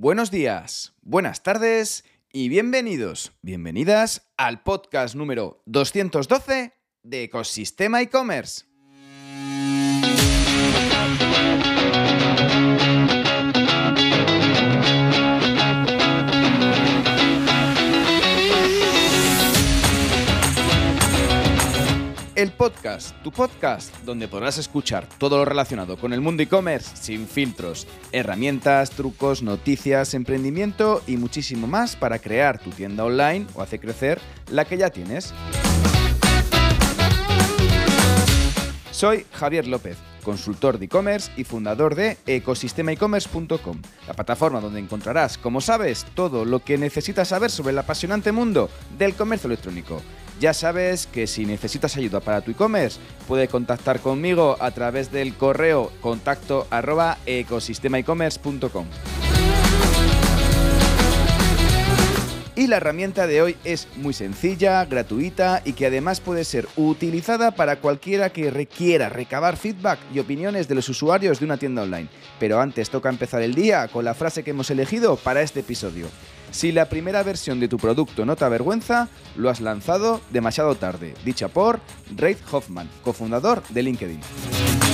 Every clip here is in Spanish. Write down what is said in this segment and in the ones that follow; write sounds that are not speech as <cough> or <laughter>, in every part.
Buenos días, buenas tardes y bienvenidos, bienvenidas al podcast número 212 de Ecosistema e-commerce. El podcast, tu podcast, donde podrás escuchar todo lo relacionado con el mundo e-commerce sin filtros, herramientas, trucos, noticias, emprendimiento y muchísimo más para crear tu tienda online o hacer crecer la que ya tienes. Soy Javier López, consultor de e-commerce y fundador de ecosistemaecommerce.com, la plataforma donde encontrarás, como sabes, todo lo que necesitas saber sobre el apasionante mundo del comercio electrónico. Ya sabes que si necesitas ayuda para tu e-commerce, puedes contactar conmigo a través del correo contacto arroba ecosistemaecommerce.com. Y la herramienta de hoy es muy sencilla, gratuita y que además puede ser utilizada para cualquiera que requiera recabar feedback y opiniones de los usuarios de una tienda online. Pero antes toca empezar el día con la frase que hemos elegido para este episodio. Si la primera versión de tu producto no te avergüenza, lo has lanzado demasiado tarde, dicha por Reid Hoffman, cofundador de LinkedIn.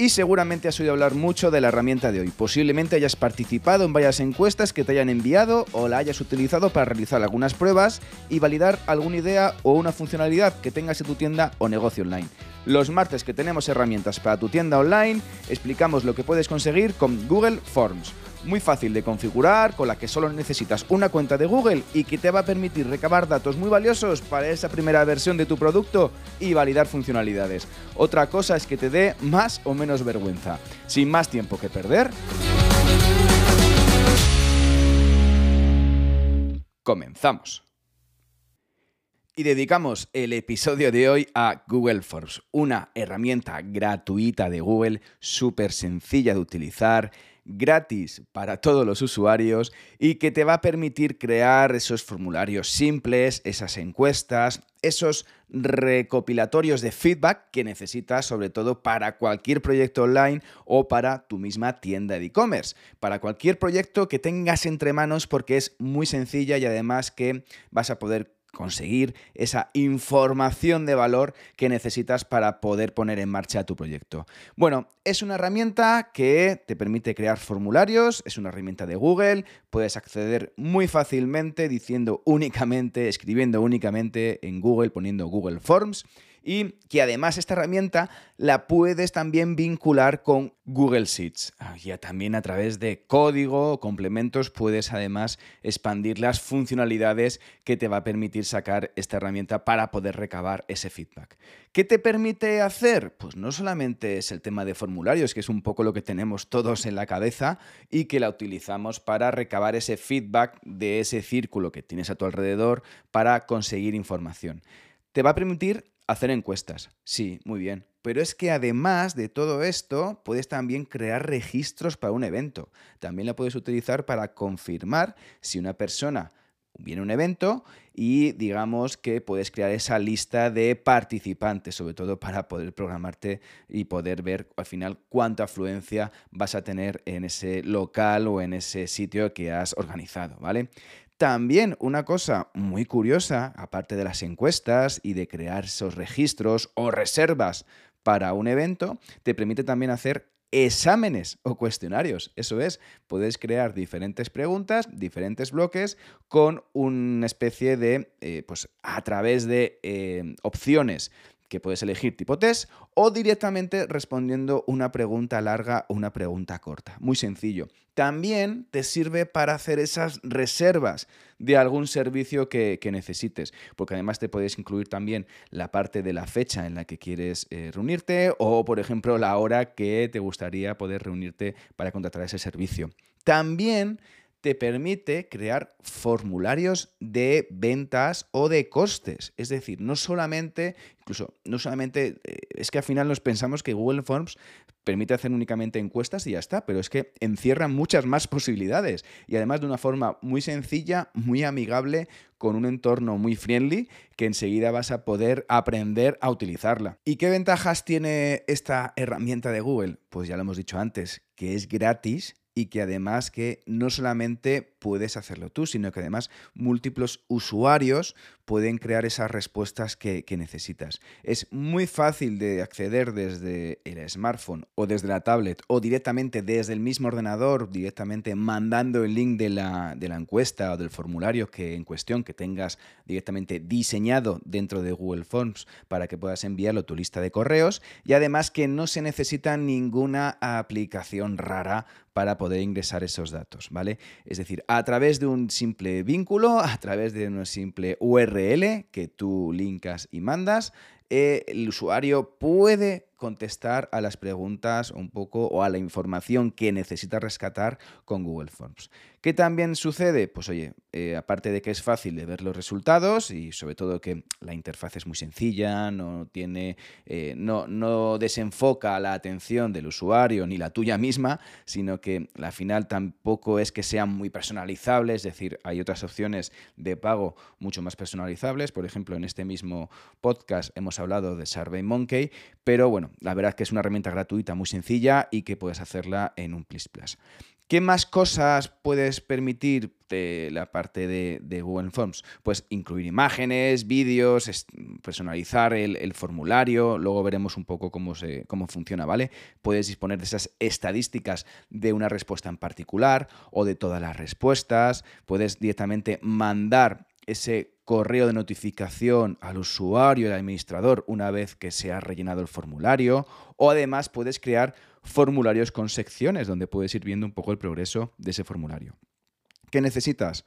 Y seguramente has oído hablar mucho de la herramienta de hoy. Posiblemente hayas participado en varias encuestas que te hayan enviado o la hayas utilizado para realizar algunas pruebas y validar alguna idea o una funcionalidad que tengas en tu tienda o negocio online. Los martes que tenemos herramientas para tu tienda online, explicamos lo que puedes conseguir con Google Forms muy fácil de configurar, con la que solo necesitas una cuenta de Google y que te va a permitir recabar datos muy valiosos para esa primera versión de tu producto y validar funcionalidades. Otra cosa es que te dé más o menos vergüenza. Sin más tiempo que perder, comenzamos. Y dedicamos el episodio de hoy a Google Forms, una herramienta gratuita de Google, súper sencilla de utilizar, gratis para todos los usuarios y que te va a permitir crear esos formularios simples, esas encuestas, esos recopilatorios de feedback que necesitas sobre todo para cualquier proyecto online o para tu misma tienda de e-commerce. Para cualquier proyecto que tengas entre manos porque es muy sencilla y además que vas a poder conseguir esa información de valor que necesitas para poder poner en marcha tu proyecto. Bueno, es una herramienta que te permite crear formularios, es una herramienta de Google, puedes acceder muy fácilmente diciendo únicamente, escribiendo únicamente en Google, poniendo Google Forms y que además esta herramienta la puedes también vincular con Google Sheets. Ah, ya también a través de código o complementos puedes además expandir las funcionalidades que te va a permitir sacar esta herramienta para poder recabar ese feedback. ¿Qué te permite hacer? Pues no solamente es el tema de formularios, que es un poco lo que tenemos todos en la cabeza y que la utilizamos para recabar ese feedback de ese círculo que tienes a tu alrededor para conseguir información. Te va a permitir Hacer encuestas, sí, muy bien. Pero es que además de todo esto, puedes también crear registros para un evento. También la puedes utilizar para confirmar si una persona viene a un evento y digamos que puedes crear esa lista de participantes, sobre todo para poder programarte y poder ver al final cuánta afluencia vas a tener en ese local o en ese sitio que has organizado, ¿vale? También una cosa muy curiosa, aparte de las encuestas y de crear esos registros o reservas para un evento, te permite también hacer exámenes o cuestionarios. Eso es, puedes crear diferentes preguntas, diferentes bloques con una especie de, eh, pues a través de eh, opciones que puedes elegir tipo test o directamente respondiendo una pregunta larga o una pregunta corta. Muy sencillo. También te sirve para hacer esas reservas de algún servicio que, necesites, porque además te puedes incluir también la parte de la fecha en la que quieres eh, reunirte o, por ejemplo, la hora que te gustaría poder reunirte para contratar ese servicio. También te permite crear formularios de ventas o de costes. Es decir, no solamente, incluso, no solamente, eh, es que al final nos pensamos que Google Forms permite hacer únicamente encuestas y ya está, pero es que encierra muchas más posibilidades y además de una forma muy sencilla, muy amigable, con un entorno muy friendly que enseguida vas a poder aprender a utilizarla. ¿Y qué ventajas tiene esta herramienta de Google? Pues ya lo hemos dicho antes, que es gratis y que además que no solamente puedes hacerlo tú, sino que además múltiples usuarios pueden crear esas respuestas que, necesitas. Es muy fácil de acceder desde el smartphone o desde la tablet o directamente desde el mismo ordenador, directamente mandando el link de la, encuesta o del formulario que en cuestión que tengas directamente diseñado dentro de Google Forms para que puedas enviarlo a tu lista de correos y además que no se necesita ninguna aplicación rara para poder ingresar esos datos, ¿vale? Es decir, a través de un simple vínculo, a través de una simple URL que tú linkas y mandas, eh, el usuario puede contestar a las preguntas un poco o a la información que necesita rescatar con Google Forms. ¿Qué también sucede? Pues oye, eh, aparte de que es fácil de ver los resultados y sobre todo que la interfaz es muy sencilla, no tiene, eh, no, no desenfoca la atención del usuario ni la tuya misma, sino que al final tampoco es que sean muy personalizables, es decir, hay otras opciones de pago mucho más personalizables. Por ejemplo, en este mismo podcast hemos hablado de SurveyMonkey, pero bueno, la verdad es que es una herramienta gratuita muy sencilla y que puedes hacerla en un Plus Plus. ¿Qué más cosas puedes permitir de la parte de, Google Forms? Pues incluir imágenes, vídeos, personalizar el, formulario, luego veremos un poco cómo, se, cómo funciona, ¿vale? Puedes disponer de esas estadísticas de una respuesta en particular o de todas las respuestas, puedes directamente mandar ese correo de notificación al usuario, al administrador, una vez que se ha rellenado el formulario, o además puedes crear formularios con secciones donde puedes ir viendo un poco el progreso de ese formulario. ¿Qué necesitas?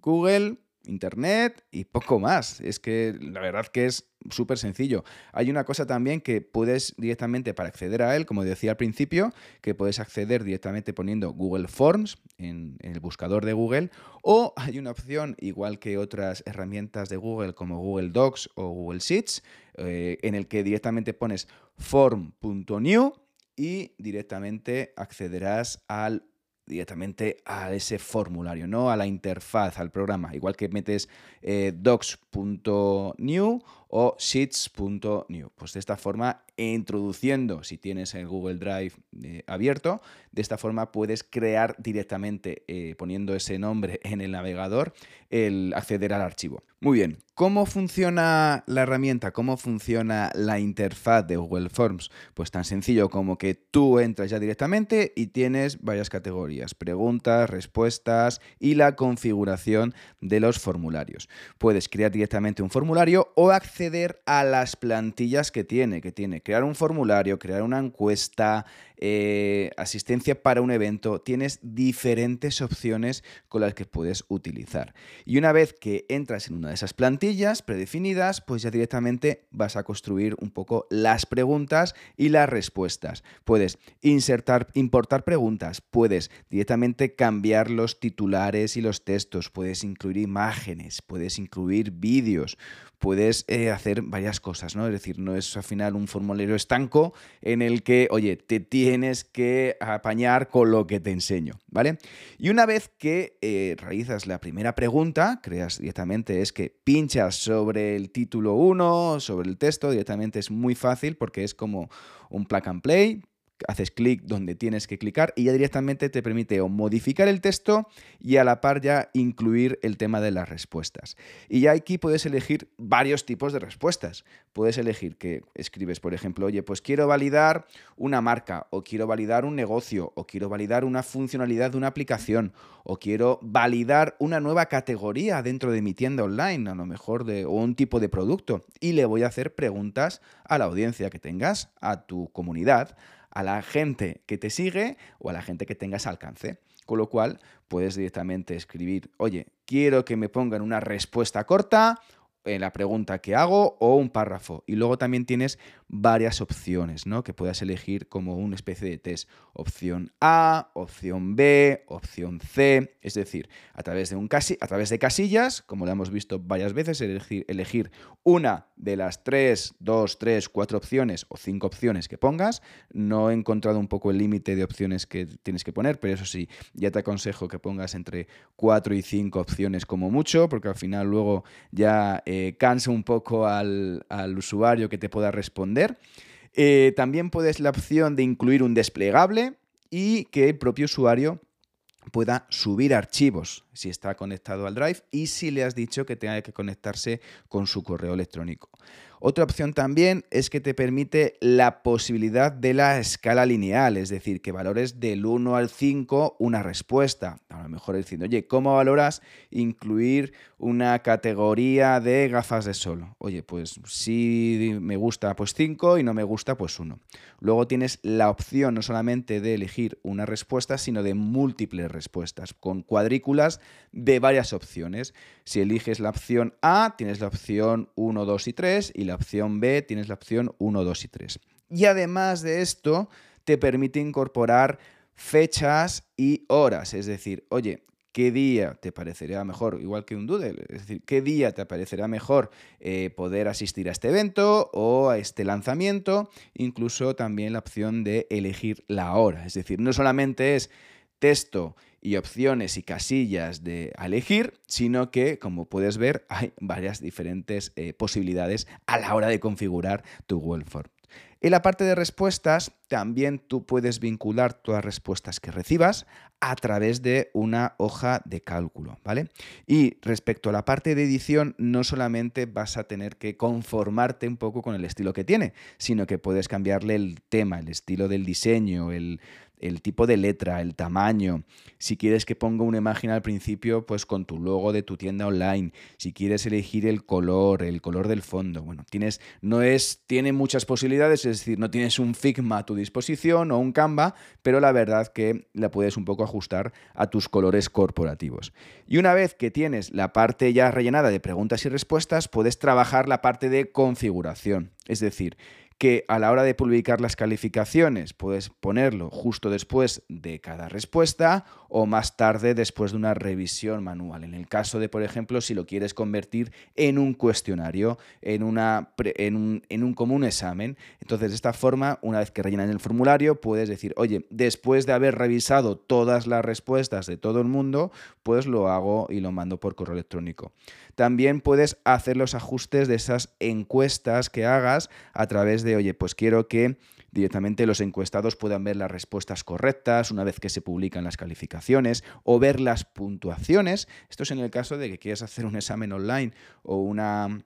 Google, Internet y poco más. Es que la verdad que es súper sencillo. Hay una cosa también que puedes directamente para acceder a él, como decía al principio, que puedes acceder directamente poniendo Google Forms en, el buscador de Google o hay una opción, igual que otras herramientas de Google como Google Docs o Google Sheets, eh, en el que directamente pones form.new y directamente accederás al directamente a ese formulario, no a la interfaz, al programa. Igual que metes eh, docs.new o sheets.new. Pues de esta forma, introduciendo, si tienes el Google Drive eh, abierto, de esta forma puedes crear directamente, eh, poniendo ese nombre en el navegador, el acceder al archivo. Muy bien, ¿cómo funciona la herramienta? ¿Cómo funciona la interfaz de Google Forms? Pues tan sencillo como que tú entras ya directamente y tienes varias categorías, preguntas, respuestas y la configuración de los formularios. Puedes crear directamente un formulario o acceder a las plantillas que tiene, que tiene. Crear un formulario, crear una encuesta, eh, asistencia para un evento, tienes diferentes opciones con las que puedes utilizar. Y una vez que entras en una de esas plantillas predefinidas, pues ya directamente vas a construir un poco las preguntas y las respuestas. Puedes insertar, importar preguntas, puedes directamente cambiar los titulares y los textos, puedes incluir imágenes, puedes incluir vídeos, puedes eh, hacer varias cosas, ¿no? Es decir, no es al final un formulario estanco en el que, oye, te tienes que apañar con lo que te enseño, ¿vale? Y una vez que eh, realizas la primera pregunta, creas directamente, es que pinchas sobre el título 1, sobre el texto, directamente es muy fácil porque es como un plug and play, haces clic donde tienes que clicar y ya directamente te permite o modificar el texto y a la par ya incluir el tema de las respuestas. Y ya aquí puedes elegir varios tipos de respuestas. Puedes elegir que escribes, por ejemplo, oye, pues quiero validar una marca o quiero validar un negocio o quiero validar una funcionalidad de una aplicación o quiero validar una nueva categoría dentro de mi tienda online, a lo mejor de o un tipo de producto y le voy a hacer preguntas a la audiencia que tengas, a tu comunidad, a la gente que te sigue o a la gente que tengas alcance. Con lo cual puedes directamente escribir, oye, quiero que me pongan una respuesta corta en la pregunta que hago o un párrafo. Y luego también tienes varias opciones, ¿no? Que puedas elegir como una especie de test. Opción A, opción B, opción C. Es decir, a través de, un casi, a través de casillas, como lo hemos visto varias veces, elegir, elegir una de las tres, dos, tres, cuatro opciones o cinco opciones que pongas. No he encontrado un poco el límite de opciones que tienes que poner, pero eso sí, ya te aconsejo que pongas entre cuatro y cinco opciones como mucho, porque al final luego ya eh, cansa un poco al, usuario que te pueda responder. Eh, también puedes la opción de incluir un desplegable y que el propio usuario pueda subir archivos si está conectado al Drive y si le has dicho que tenga que conectarse con su correo electrónico. Otra opción también es que te permite la posibilidad de la escala lineal, es decir, que valores del 1 al 5 una respuesta. A lo mejor diciendo, oye, ¿cómo valoras incluir una categoría de gafas de sol? Oye, pues si me gusta, pues 5 y no me gusta, pues 1. Luego tienes la opción no solamente de elegir una respuesta, sino de múltiples respuestas, con cuadrículas de varias opciones. Si eliges la opción A, tienes la opción 1, 2 y 3 y la opción B tienes la opción 1, 2 y 3. Y además de esto, te permite incorporar fechas y horas. Es decir, oye, ¿qué día te parecería mejor? Igual que un doodle. Es decir, ¿qué día te parecerá mejor eh, poder asistir a este evento o a este lanzamiento? Incluso también la opción de elegir la hora. Es decir, no solamente es texto y opciones y casillas de elegir, sino que, como puedes ver, <laughs> hay varias diferentes eh, posibilidades a la hora de configurar tu Google Form. En la parte de respuestas, también tú puedes vincular todas las respuestas que recibas a través de una hoja de cálculo, ¿vale? Y respecto a la parte de edición, no solamente vas a tener que conformarte un poco con el estilo que tiene, sino que puedes cambiarle el tema, el estilo del diseño, el, el tipo de letra, el tamaño, si quieres que ponga una imagen al principio, pues con tu logo de tu tienda online, si quieres elegir el color, el color del fondo, bueno, tienes, no es, tiene muchas posibilidades, es decir, no tienes un Figma a tu disposición o un Canva, pero la verdad que la puedes un poco ajustar a tus colores corporativos. Y una vez que tienes la parte ya rellenada de preguntas y respuestas, puedes trabajar la parte de configuración, es decir, que a la hora de publicar las calificaciones puedes ponerlo justo después de cada respuesta o más tarde después de una revisión manual. En el caso de, por ejemplo, si lo quieres convertir en un cuestionario, en, una, en, un, en un común examen. Entonces, de esta forma, una vez que rellenas el formulario, puedes decir, oye, después de haber revisado todas las respuestas de todo el mundo, pues lo hago y lo mando por correo electrónico. También puedes hacer los ajustes de esas encuestas que hagas a través de, oye, pues quiero que directamente los encuestados puedan ver las respuestas correctas una vez que se publican las calificaciones o ver las puntuaciones. Esto es en el caso de que quieras hacer un examen online o una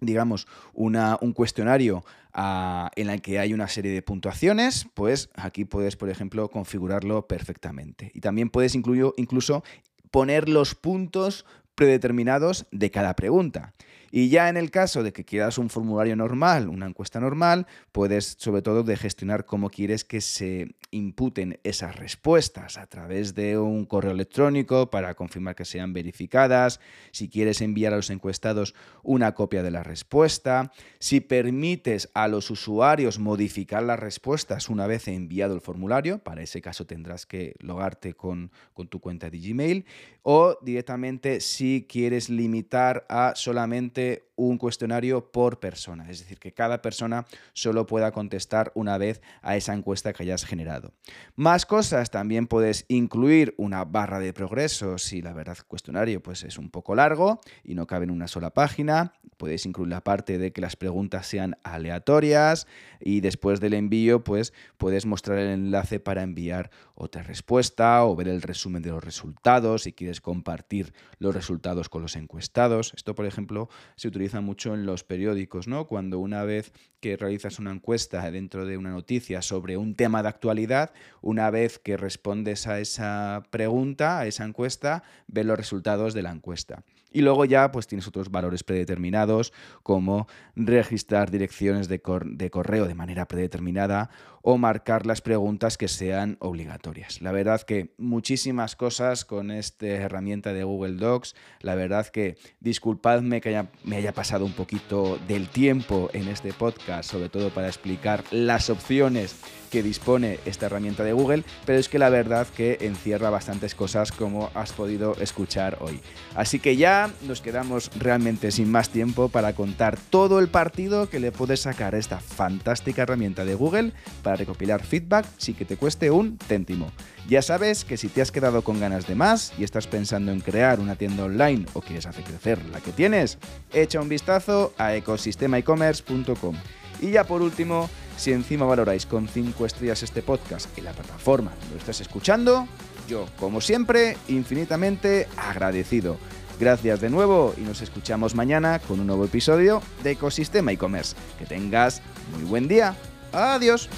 digamos, una, un cuestionario ah, en el que hay una serie de puntuaciones, pues aquí puedes, por ejemplo, configurarlo perfectamente. Y también puedes incluso poner los puntos predeterminados de cada pregunta. Y ya en el caso de que quieras un formulario normal, una encuesta normal, puedes sobre todo de gestionar cómo quieres que se imputen esas respuestas a través de un correo electrónico para confirmar que sean verificadas, si quieres enviar a los encuestados una copia de la respuesta, si permites a los usuarios modificar las respuestas una vez enviado el formulario, para ese caso tendrás que logarte con, con tu cuenta de Gmail, o directamente si quieres limitar a solamente un cuestionario por persona, es decir, que cada persona solo pueda contestar una vez a esa encuesta que hayas generado. Más cosas, también puedes incluir una barra de progreso si la verdad el cuestionario pues, es un poco largo y no cabe en una sola página. Puedes incluir la parte de que las preguntas sean aleatorias y después del envío pues puedes mostrar el enlace para enviar otra respuesta o ver el resumen de los resultados si quieres compartir los resultados con los encuestados. Esto, por ejemplo, se utiliza mucho en los periódicos, ¿no? Cuando una vez que realizas una encuesta dentro de una noticia sobre un tema de actualidad, una vez que respondes a esa pregunta, a esa encuesta, ves los resultados de la encuesta. Y luego ya pues tienes otros valores predeterminados como registrar direcciones de, de correo de manera predeterminada o marcar las preguntas que sean obligatorias. La verdad que muchísimas cosas con esta herramienta de Google Docs. La verdad que disculpadme que me haya pasado un poquito del tiempo en este podcast, sobre todo para explicar las opciones que dispone esta herramienta de Google, pero es que la verdad que encierra bastantes cosas como has podido escuchar hoy. Así que ya nos quedamos realmente sin más tiempo para contar todo el partido que le puedes sacar a esta fantástica herramienta de Google recopilar feedback sin que te cueste un céntimo. Ya sabes que si te has quedado con ganas de más y estás pensando en crear una tienda online o quieres hacer crecer la que tienes, echa un vistazo a ecosistemaecommerce.com. Y ya por último, si encima valoráis con 5 estrellas este podcast en la plataforma donde lo estás escuchando, yo, como siempre, infinitamente agradecido. Gracias de nuevo y nos escuchamos mañana con un nuevo episodio de Ecosistema e-commerce. Que tengas muy buen día. Adiós.